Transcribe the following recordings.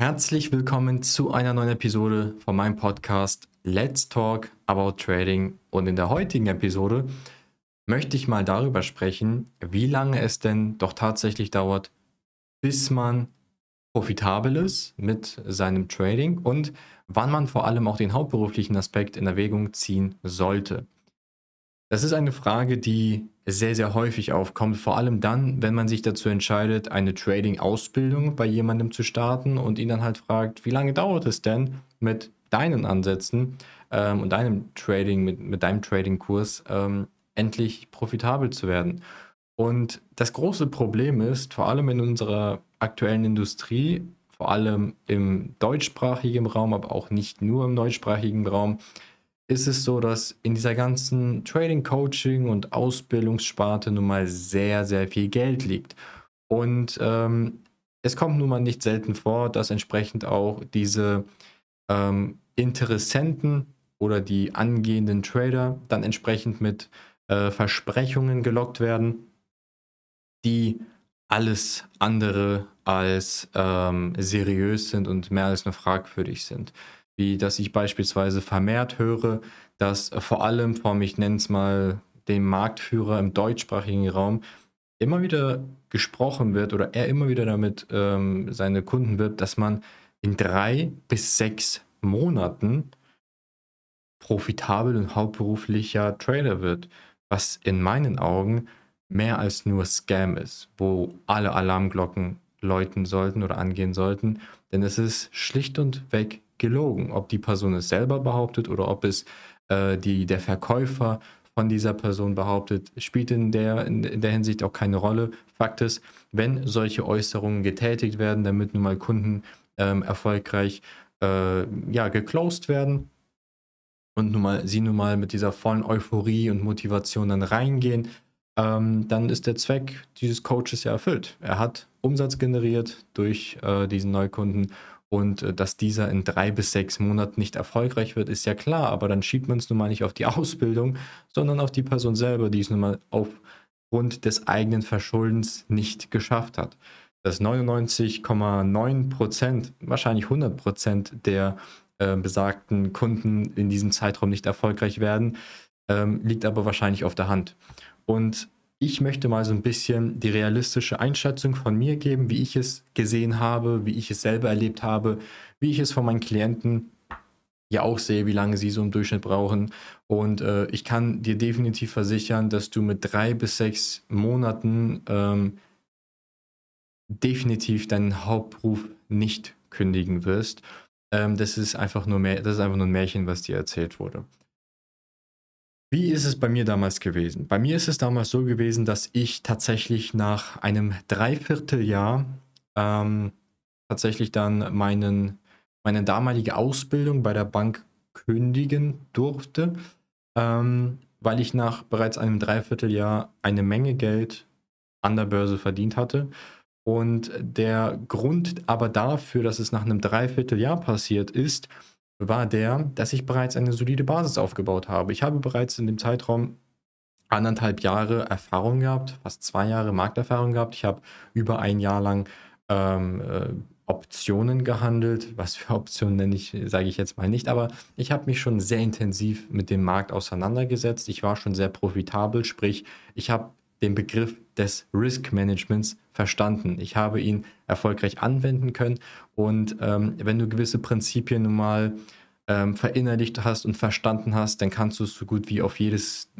Herzlich willkommen zu einer neuen Episode von meinem Podcast Let's Talk About Trading. Und in der heutigen Episode möchte ich mal darüber sprechen, wie lange es denn doch tatsächlich dauert, bis man profitabel ist mit seinem Trading und wann man vor allem auch den hauptberuflichen Aspekt in Erwägung ziehen sollte. Das ist eine Frage, die sehr, sehr häufig aufkommt, vor allem dann, wenn man sich dazu entscheidet, eine Trading-Ausbildung bei jemandem zu starten und ihn dann halt fragt, wie lange dauert es denn mit deinen Ansätzen ähm, und deinem Trading, mit, mit deinem Trading-Kurs ähm, endlich profitabel zu werden. Und das große Problem ist, vor allem in unserer aktuellen Industrie, vor allem im deutschsprachigen Raum, aber auch nicht nur im deutschsprachigen Raum, ist es so, dass in dieser ganzen Trading, Coaching und Ausbildungssparte nun mal sehr, sehr viel Geld liegt. Und ähm, es kommt nun mal nicht selten vor, dass entsprechend auch diese ähm, Interessenten oder die angehenden Trader dann entsprechend mit äh, Versprechungen gelockt werden, die alles andere als ähm, seriös sind und mehr als nur fragwürdig sind wie dass ich beispielsweise vermehrt höre, dass vor allem vom, ich nenne es mal, dem Marktführer im deutschsprachigen Raum immer wieder gesprochen wird oder er immer wieder damit ähm, seine Kunden wirbt, dass man in drei bis sechs Monaten profitabel und hauptberuflicher Trader wird, was in meinen Augen mehr als nur Scam ist, wo alle Alarmglocken läuten sollten oder angehen sollten, denn es ist schlicht und weg gelogen. Ob die Person es selber behauptet oder ob es äh, die, der Verkäufer von dieser Person behauptet, spielt in der, in der Hinsicht auch keine Rolle. Fakt ist, wenn solche Äußerungen getätigt werden, damit nun mal Kunden ähm, erfolgreich äh, ja, geclosed werden und nun mal, sie nun mal mit dieser vollen Euphorie und Motivation dann reingehen, ähm, dann ist der Zweck dieses Coaches ja erfüllt. Er hat Umsatz generiert durch äh, diesen Neukunden und äh, dass dieser in drei bis sechs Monaten nicht erfolgreich wird, ist ja klar. Aber dann schiebt man es nun mal nicht auf die Ausbildung, sondern auf die Person selber, die es nun mal aufgrund des eigenen Verschuldens nicht geschafft hat. Dass 99,9 Prozent, wahrscheinlich 100 Prozent der äh, besagten Kunden in diesem Zeitraum nicht erfolgreich werden, ähm, liegt aber wahrscheinlich auf der Hand. Und ich möchte mal so ein bisschen die realistische Einschätzung von mir geben, wie ich es gesehen habe, wie ich es selber erlebt habe, wie ich es von meinen Klienten ja auch sehe, wie lange sie so im Durchschnitt brauchen. Und äh, ich kann dir definitiv versichern, dass du mit drei bis sechs Monaten ähm, definitiv deinen Hauptberuf nicht kündigen wirst. Ähm, das ist einfach nur mehr, das ist einfach nur ein Märchen, was dir erzählt wurde. Wie ist es bei mir damals gewesen? Bei mir ist es damals so gewesen, dass ich tatsächlich nach einem Dreivierteljahr ähm, tatsächlich dann meinen, meine damalige Ausbildung bei der Bank kündigen durfte, ähm, weil ich nach bereits einem Dreivierteljahr eine Menge Geld an der Börse verdient hatte. Und der Grund aber dafür, dass es nach einem Dreivierteljahr passiert ist, war der, dass ich bereits eine solide Basis aufgebaut habe. Ich habe bereits in dem Zeitraum anderthalb Jahre Erfahrung gehabt, fast zwei Jahre Markterfahrung gehabt. Ich habe über ein Jahr lang ähm, äh, Optionen gehandelt. Was für Optionen nenne ich, sage ich jetzt mal nicht, aber ich habe mich schon sehr intensiv mit dem Markt auseinandergesetzt. Ich war schon sehr profitabel, sprich, ich habe den Begriff des Risk Managements verstanden. Ich habe ihn erfolgreich anwenden können und ähm, wenn du gewisse Prinzipien nun mal ähm, verinnerlicht hast und verstanden hast, dann kannst du es so gut wie auf jedes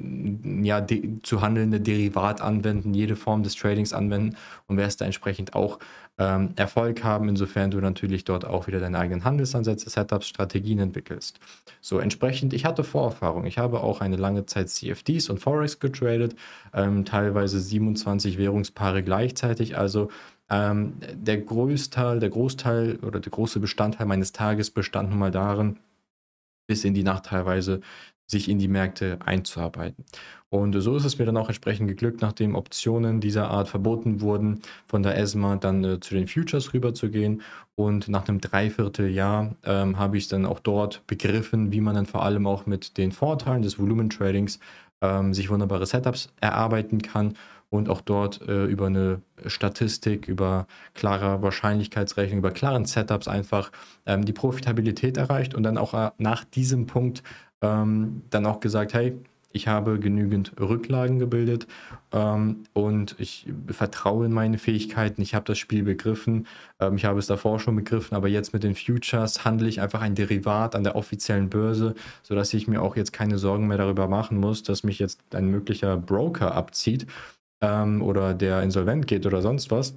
ja, zu handelnde Derivat anwenden, jede Form des Tradings anwenden und wirst da entsprechend auch ähm, Erfolg haben, insofern du natürlich dort auch wieder deine eigenen Handelsansätze, Setups, Strategien entwickelst. So entsprechend, ich hatte Vorerfahrung. Ich habe auch eine lange Zeit CFDs und Forex getradet, ähm, teilweise 27 Währungspaare gleichzeitig, also ähm, der Großteil, der Großteil oder der große Bestandteil meines Tages bestand nun mal darin, bis in die Nacht teilweise sich in die Märkte einzuarbeiten. Und so ist es mir dann auch entsprechend geglückt, nachdem Optionen dieser Art verboten wurden, von der ESMA dann äh, zu den Futures rüberzugehen. Und nach einem Dreivierteljahr ähm, habe ich dann auch dort begriffen, wie man dann vor allem auch mit den Vorteilen des Volumentradings ähm, sich wunderbare Setups erarbeiten kann und auch dort äh, über eine Statistik, über klare Wahrscheinlichkeitsrechnung, über klaren Setups einfach ähm, die Profitabilität erreicht und dann auch äh, nach diesem Punkt ähm, dann auch gesagt, hey, ich habe genügend Rücklagen gebildet ähm, und ich vertraue in meine Fähigkeiten. Ich habe das Spiel begriffen. Ähm, ich habe es davor schon begriffen, aber jetzt mit den Futures handle ich einfach ein Derivat an der offiziellen Börse, sodass ich mir auch jetzt keine Sorgen mehr darüber machen muss, dass mich jetzt ein möglicher Broker abzieht ähm, oder der insolvent geht oder sonst was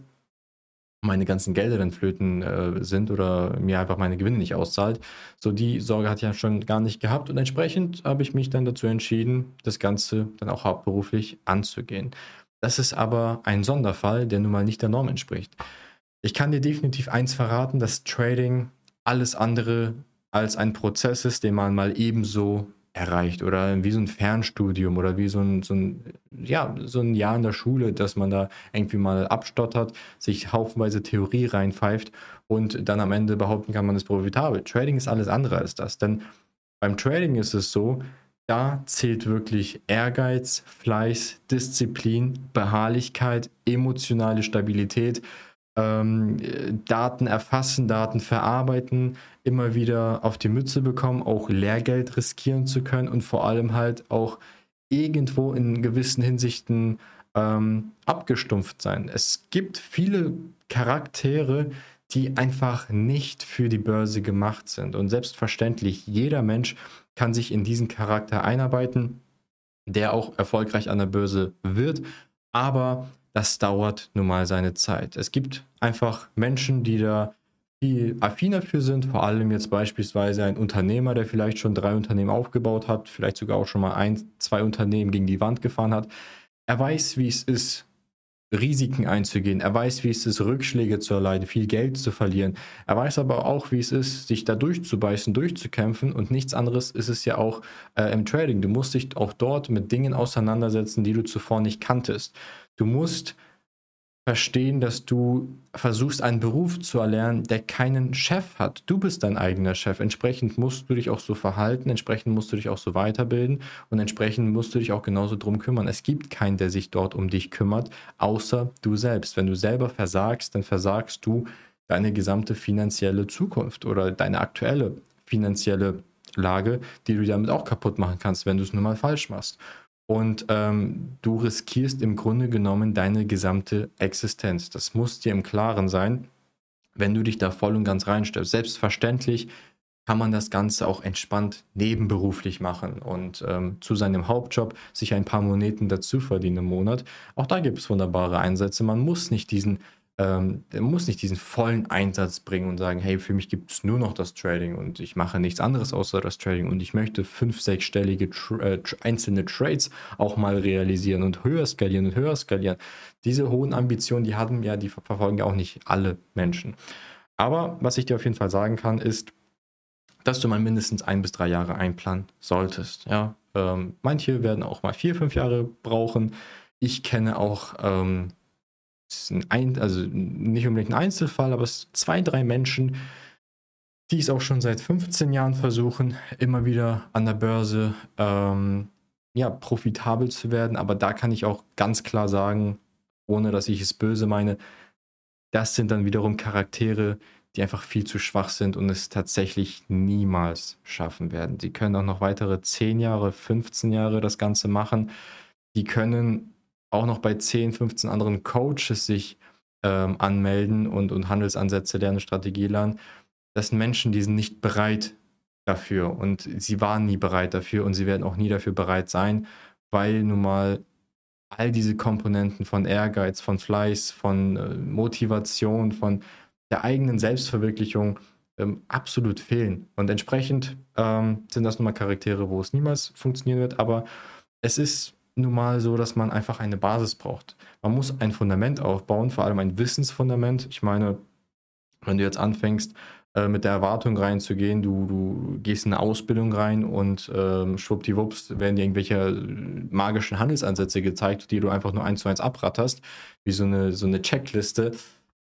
meine ganzen Gelder dann flöten äh, sind oder mir einfach meine Gewinne nicht auszahlt. So die Sorge hatte ich ja schon gar nicht gehabt und entsprechend habe ich mich dann dazu entschieden, das Ganze dann auch hauptberuflich anzugehen. Das ist aber ein Sonderfall, der nun mal nicht der Norm entspricht. Ich kann dir definitiv eins verraten, dass Trading alles andere als ein Prozess ist, den man mal ebenso erreicht oder wie so ein Fernstudium oder wie so ein, so ein, ja, so ein Jahr in der Schule, dass man da irgendwie mal abstottert, sich haufenweise Theorie reinpfeift und dann am Ende behaupten kann, man ist profitabel. Trading ist alles andere als das, denn beim Trading ist es so, da zählt wirklich Ehrgeiz, Fleiß, Disziplin, Beharrlichkeit, emotionale Stabilität, ähm, Daten erfassen, Daten verarbeiten, immer wieder auf die Mütze bekommen, auch Lehrgeld riskieren zu können und vor allem halt auch irgendwo in gewissen Hinsichten ähm, abgestumpft sein. Es gibt viele Charaktere, die einfach nicht für die Börse gemacht sind. Und selbstverständlich, jeder Mensch kann sich in diesen Charakter einarbeiten, der auch erfolgreich an der Börse wird. Aber das dauert nun mal seine Zeit. Es gibt einfach Menschen, die da viel affiner für sind, vor allem jetzt beispielsweise ein Unternehmer, der vielleicht schon drei Unternehmen aufgebaut hat, vielleicht sogar auch schon mal ein, zwei Unternehmen gegen die Wand gefahren hat. Er weiß, wie es ist, Risiken einzugehen. Er weiß, wie es ist, Rückschläge zu erleiden, viel Geld zu verlieren. Er weiß aber auch, wie es ist, sich da durchzubeißen, durchzukämpfen. Und nichts anderes ist es ja auch äh, im Trading. Du musst dich auch dort mit Dingen auseinandersetzen, die du zuvor nicht kanntest. Du musst verstehen, dass du versuchst, einen Beruf zu erlernen, der keinen Chef hat. Du bist dein eigener Chef. Entsprechend musst du dich auch so verhalten, entsprechend musst du dich auch so weiterbilden und entsprechend musst du dich auch genauso drum kümmern. Es gibt keinen, der sich dort um dich kümmert, außer du selbst. Wenn du selber versagst, dann versagst du deine gesamte finanzielle Zukunft oder deine aktuelle finanzielle Lage, die du damit auch kaputt machen kannst, wenn du es nur mal falsch machst. Und ähm, du riskierst im Grunde genommen deine gesamte Existenz. Das muss dir im Klaren sein, wenn du dich da voll und ganz reinstellst. Selbstverständlich kann man das Ganze auch entspannt nebenberuflich machen und ähm, zu seinem Hauptjob sich ein paar Moneten dazu verdienen im Monat. Auch da gibt es wunderbare Einsätze. Man muss nicht diesen ähm, der muss nicht diesen vollen Einsatz bringen und sagen, hey, für mich gibt es nur noch das Trading und ich mache nichts anderes außer das Trading und ich möchte fünf, sechsstellige tra äh, einzelne Trades auch mal realisieren und höher skalieren und höher skalieren. Diese hohen Ambitionen, die haben ja, die verfolgen ja auch nicht alle Menschen. Aber was ich dir auf jeden Fall sagen kann, ist, dass du mal mindestens ein bis drei Jahre einplanen solltest. Ja, ähm, manche werden auch mal vier, fünf Jahre brauchen. Ich kenne auch ähm, ein, also nicht unbedingt ein Einzelfall, aber es sind zwei, drei Menschen, die es auch schon seit 15 Jahren versuchen, immer wieder an der Börse ähm, ja, profitabel zu werden. Aber da kann ich auch ganz klar sagen, ohne dass ich es böse meine, das sind dann wiederum Charaktere, die einfach viel zu schwach sind und es tatsächlich niemals schaffen werden. Die können auch noch weitere 10 Jahre, 15 Jahre das Ganze machen. Die können auch noch bei 10, 15 anderen Coaches sich ähm, anmelden und, und Handelsansätze lernen, Strategie lernen. Das sind Menschen, die sind nicht bereit dafür und sie waren nie bereit dafür und sie werden auch nie dafür bereit sein, weil nun mal all diese Komponenten von Ehrgeiz, von Fleiß, von äh, Motivation, von der eigenen Selbstverwirklichung ähm, absolut fehlen. Und entsprechend ähm, sind das nun mal Charaktere, wo es niemals funktionieren wird, aber es ist nun mal so, dass man einfach eine Basis braucht. Man muss ein Fundament aufbauen, vor allem ein Wissensfundament. Ich meine, wenn du jetzt anfängst, äh, mit der Erwartung reinzugehen, du, du gehst in eine Ausbildung rein und ähm, schwuppdiwupps werden dir irgendwelche magischen Handelsansätze gezeigt, die du einfach nur eins zu eins abratterst, wie so eine, so eine Checkliste.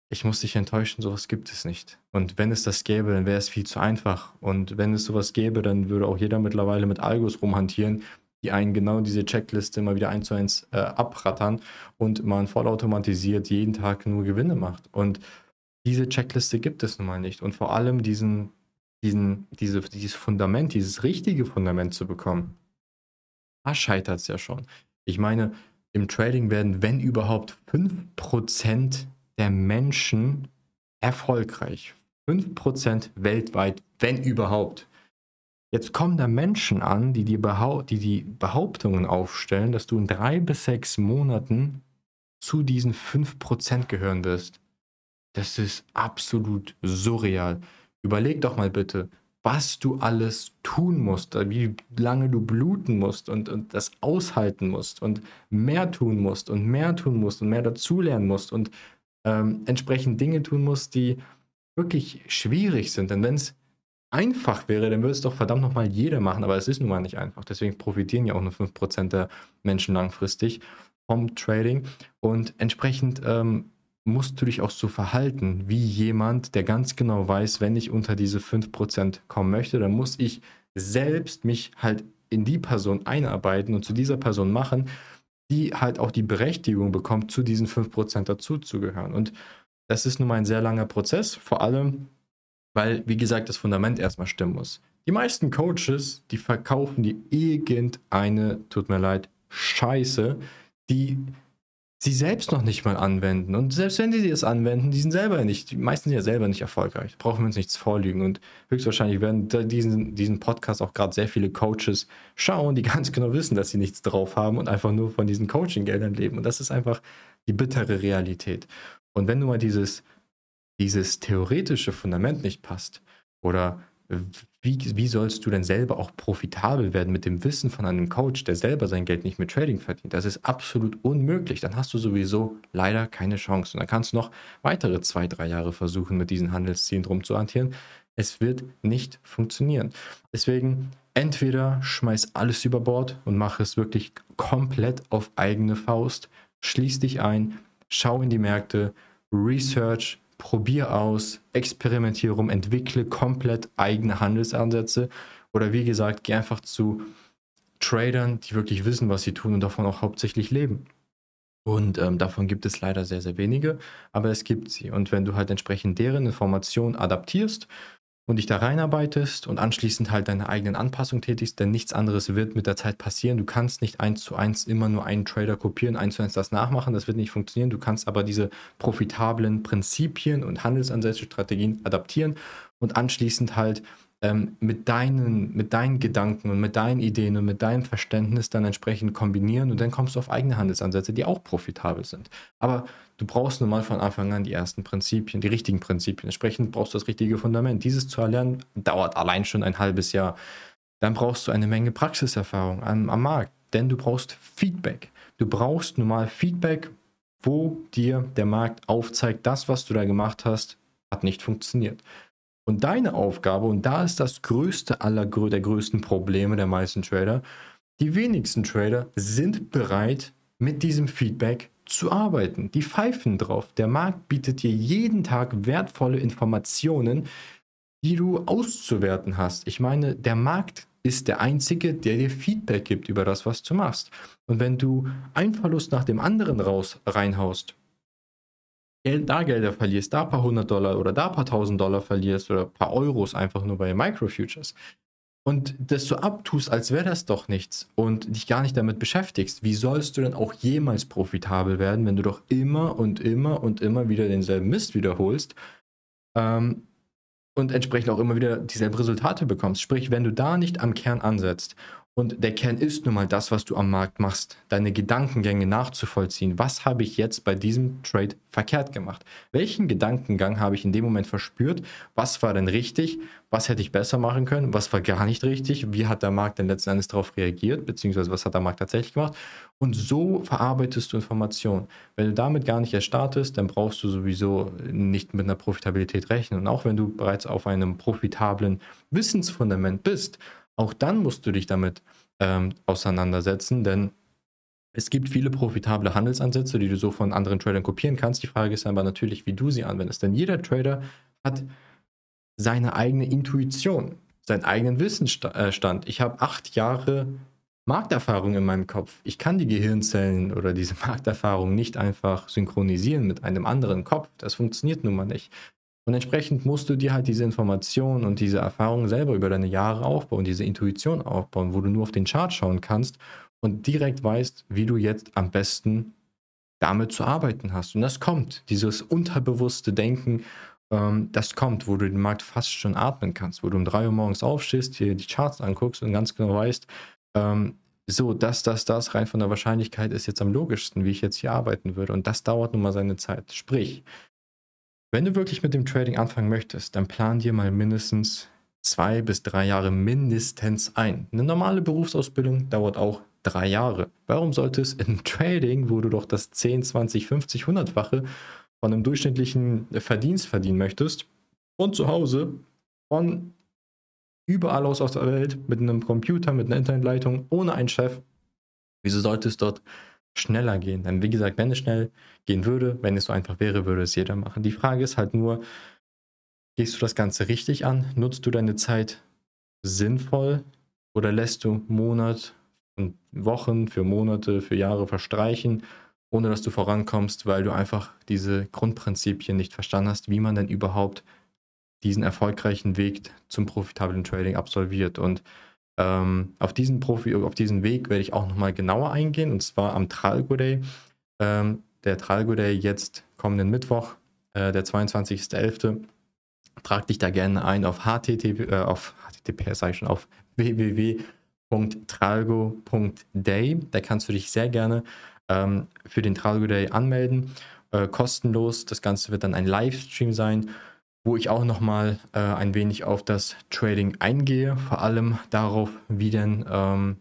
Ich muss dich enttäuschen, sowas gibt es nicht. Und wenn es das gäbe, dann wäre es viel zu einfach. Und wenn es sowas gäbe, dann würde auch jeder mittlerweile mit Algos rumhantieren, die einen genau diese Checkliste immer wieder eins zu eins äh, abrattern und man vollautomatisiert jeden Tag nur Gewinne macht. Und diese Checkliste gibt es nun mal nicht. Und vor allem diesen, diesen, diese, dieses Fundament, dieses richtige Fundament zu bekommen, da scheitert es ja schon. Ich meine, im Trading werden, wenn überhaupt, 5% der Menschen erfolgreich. 5% weltweit, wenn überhaupt. Jetzt kommen da Menschen an, die die, die die Behauptungen aufstellen, dass du in drei bis sechs Monaten zu diesen 5% gehören wirst. Das ist absolut surreal. Überleg doch mal bitte, was du alles tun musst, wie lange du bluten musst und, und das aushalten musst und mehr tun musst und mehr tun musst und mehr dazulernen musst und ähm, entsprechend Dinge tun musst, die wirklich schwierig sind. Denn wenn es einfach wäre, dann würde es doch verdammt nochmal jeder machen, aber es ist nun mal nicht einfach. Deswegen profitieren ja auch nur 5% der Menschen langfristig vom Trading und entsprechend ähm, musst du dich auch so verhalten wie jemand, der ganz genau weiß, wenn ich unter diese 5% kommen möchte, dann muss ich selbst mich halt in die Person einarbeiten und zu dieser Person machen, die halt auch die Berechtigung bekommt, zu diesen 5% dazuzugehören. Und das ist nun mal ein sehr langer Prozess, vor allem weil, wie gesagt, das Fundament erstmal stimmen muss. Die meisten Coaches, die verkaufen dir irgendeine, tut mir leid, Scheiße, die sie selbst noch nicht mal anwenden. Und selbst wenn sie es anwenden, die sind selber nicht, die meisten sind ja selber nicht erfolgreich. Brauchen wir uns nichts vorlügen. Und höchstwahrscheinlich werden diesen, diesen Podcast auch gerade sehr viele Coaches schauen, die ganz genau wissen, dass sie nichts drauf haben und einfach nur von diesen Coaching-Geldern leben. Und das ist einfach die bittere Realität. Und wenn du mal dieses dieses theoretische Fundament nicht passt oder wie, wie sollst du denn selber auch profitabel werden mit dem Wissen von einem Coach, der selber sein Geld nicht mit Trading verdient? Das ist absolut unmöglich. Dann hast du sowieso leider keine Chance. Und dann kannst du noch weitere zwei, drei Jahre versuchen, mit diesen Handelszielen rumzuhantieren. Es wird nicht funktionieren. Deswegen entweder schmeiß alles über Bord und mach es wirklich komplett auf eigene Faust, schließ dich ein, schau in die Märkte, research, probier aus, experimentiere rum, entwickle komplett eigene Handelsansätze oder wie gesagt, geh einfach zu Tradern, die wirklich wissen, was sie tun und davon auch hauptsächlich leben. Und ähm, davon gibt es leider sehr, sehr wenige, aber es gibt sie. Und wenn du halt entsprechend deren Informationen adaptierst und dich da reinarbeitest und anschließend halt deine eigenen Anpassungen tätigst, denn nichts anderes wird mit der Zeit passieren. Du kannst nicht eins zu eins immer nur einen Trader kopieren, eins zu eins das nachmachen, das wird nicht funktionieren. Du kannst aber diese profitablen Prinzipien und Handelsansätze, Strategien adaptieren und anschließend halt ähm, mit, deinen, mit deinen Gedanken und mit deinen Ideen und mit deinem Verständnis dann entsprechend kombinieren und dann kommst du auf eigene Handelsansätze, die auch profitabel sind. Aber du brauchst nun mal von Anfang an die ersten Prinzipien, die richtigen Prinzipien. Entsprechend brauchst du das richtige Fundament. Dieses zu erlernen dauert allein schon ein halbes Jahr. Dann brauchst du eine Menge Praxiserfahrung am, am Markt, denn du brauchst Feedback. Du brauchst nun mal Feedback, wo dir der Markt aufzeigt, das, was du da gemacht hast, hat nicht funktioniert. Und deine Aufgabe, und da ist das größte aller der größten Probleme der meisten Trader, die wenigsten Trader sind bereit, mit diesem Feedback zu arbeiten. Die pfeifen drauf. Der Markt bietet dir jeden Tag wertvolle Informationen, die du auszuwerten hast. Ich meine, der Markt ist der einzige, der dir Feedback gibt über das, was du machst. Und wenn du einen Verlust nach dem anderen raus reinhaust Geld, da Gelder verlierst, da ein paar hundert Dollar oder da ein paar tausend Dollar verlierst oder ein paar Euros einfach nur bei Microfutures und das so abtust, als wäre das doch nichts und dich gar nicht damit beschäftigst, wie sollst du denn auch jemals profitabel werden, wenn du doch immer und immer und immer wieder denselben Mist wiederholst ähm, und entsprechend auch immer wieder dieselben Resultate bekommst? Sprich, wenn du da nicht am Kern ansetzt und der Kern ist nun mal das, was du am Markt machst, deine Gedankengänge nachzuvollziehen. Was habe ich jetzt bei diesem Trade verkehrt gemacht? Welchen Gedankengang habe ich in dem Moment verspürt? Was war denn richtig? Was hätte ich besser machen können? Was war gar nicht richtig? Wie hat der Markt denn letzten Endes darauf reagiert? Beziehungsweise was hat der Markt tatsächlich gemacht? Und so verarbeitest du Informationen. Wenn du damit gar nicht erst startest, dann brauchst du sowieso nicht mit einer Profitabilität rechnen. Und auch wenn du bereits auf einem profitablen Wissensfundament bist, auch dann musst du dich damit ähm, auseinandersetzen, denn es gibt viele profitable Handelsansätze, die du so von anderen Tradern kopieren kannst. Die Frage ist aber natürlich, wie du sie anwendest. Denn jeder Trader hat seine eigene Intuition, seinen eigenen Wissensstand. Ich habe acht Jahre Markterfahrung in meinem Kopf. Ich kann die Gehirnzellen oder diese Markterfahrung nicht einfach synchronisieren mit einem anderen Kopf. Das funktioniert nun mal nicht. Und entsprechend musst du dir halt diese Informationen und diese Erfahrungen selber über deine Jahre aufbauen, diese Intuition aufbauen, wo du nur auf den Chart schauen kannst und direkt weißt, wie du jetzt am besten damit zu arbeiten hast. Und das kommt, dieses unterbewusste Denken, ähm, das kommt, wo du den Markt fast schon atmen kannst, wo du um drei Uhr morgens aufstehst, dir die Charts anguckst und ganz genau weißt, ähm, so, das, das, das rein von der Wahrscheinlichkeit ist jetzt am logischsten, wie ich jetzt hier arbeiten würde. Und das dauert nun mal seine Zeit. Sprich, wenn du wirklich mit dem Trading anfangen möchtest, dann plan dir mal mindestens zwei bis drei Jahre mindestens ein. Eine normale Berufsausbildung dauert auch drei Jahre. Warum sollte es im Trading, wo du doch das 10, 20, 50, 100-fache von einem durchschnittlichen Verdienst verdienen möchtest und zu Hause von überall aus auf der Welt mit einem Computer, mit einer Internetleitung, ohne einen Chef, wieso sollte es dort schneller gehen? Denn wie gesagt, wenn es schnell gehen würde, wenn es so einfach wäre, würde es jeder machen. Die Frage ist halt nur, gehst du das Ganze richtig an? Nutzt du deine Zeit sinnvoll oder lässt du Monat und Wochen für Monate, für Jahre verstreichen, ohne dass du vorankommst, weil du einfach diese Grundprinzipien nicht verstanden hast, wie man denn überhaupt diesen erfolgreichen Weg zum profitablen Trading absolviert. Und ähm, auf, diesen Profi, auf diesen Weg werde ich auch nochmal genauer eingehen, und zwar am Tralgo Day. Ähm, der Tralgo Day jetzt kommenden Mittwoch, äh, der 22.11. Trag dich da gerne ein auf http, äh, auf http, sage ich schon, auf www.tralgo.day. Da kannst du dich sehr gerne ähm, für den Tralgo Day anmelden. Äh, kostenlos. Das Ganze wird dann ein Livestream sein wo ich auch nochmal äh, ein wenig auf das Trading eingehe, vor allem darauf, wie denn, ähm,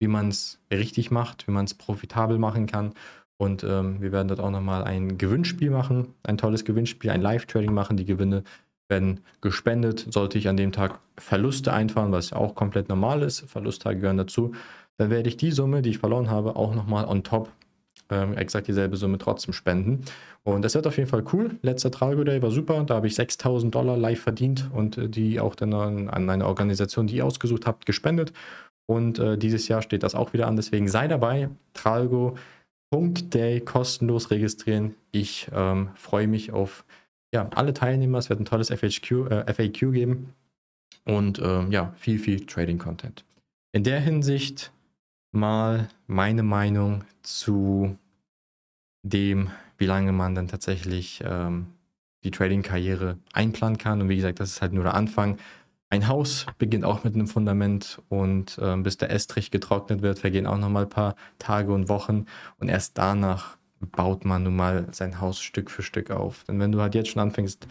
wie man es richtig macht, wie man es profitabel machen kann. Und ähm, wir werden dort auch nochmal ein Gewinnspiel machen, ein tolles Gewinnspiel, ein Live-Trading machen. Die Gewinne werden gespendet. Sollte ich an dem Tag Verluste einfahren, was ja auch komplett normal ist, Verlusttage gehören dazu, dann werde ich die Summe, die ich verloren habe, auch nochmal on top ähm, exakt dieselbe Summe trotzdem spenden. Und das wird auf jeden Fall cool. Letzter Tralgo Day war super. Da habe ich 6000 Dollar live verdient und äh, die auch dann an, an eine Organisation, die ihr ausgesucht habt, gespendet. Und äh, dieses Jahr steht das auch wieder an. Deswegen sei dabei. Tralgo.day kostenlos registrieren. Ich ähm, freue mich auf ja, alle Teilnehmer. Es wird ein tolles FHQ, äh, FAQ geben. Und ähm, ja, viel, viel Trading-Content. In der Hinsicht mal meine Meinung zu dem, wie lange man dann tatsächlich ähm, die Trading-Karriere einplanen kann. Und wie gesagt, das ist halt nur der Anfang. Ein Haus beginnt auch mit einem Fundament und ähm, bis der Estrich getrocknet wird, vergehen auch nochmal ein paar Tage und Wochen. Und erst danach baut man nun mal sein Haus Stück für Stück auf. Denn wenn du halt jetzt schon anfängst,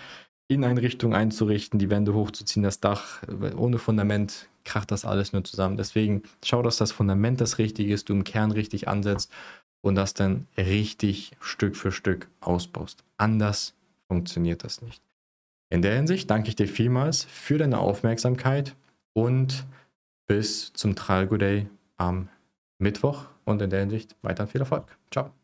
Inneneinrichtung einzurichten, die Wände hochzuziehen, das Dach ohne Fundament kracht das alles nur zusammen. Deswegen schau, dass das Fundament das Richtige ist, du im Kern richtig ansetzt und das dann richtig Stück für Stück ausbaust. Anders funktioniert das nicht. In der Hinsicht danke ich dir vielmals für deine Aufmerksamkeit und bis zum Tralgo Day am Mittwoch und in der Hinsicht weiter viel Erfolg. Ciao.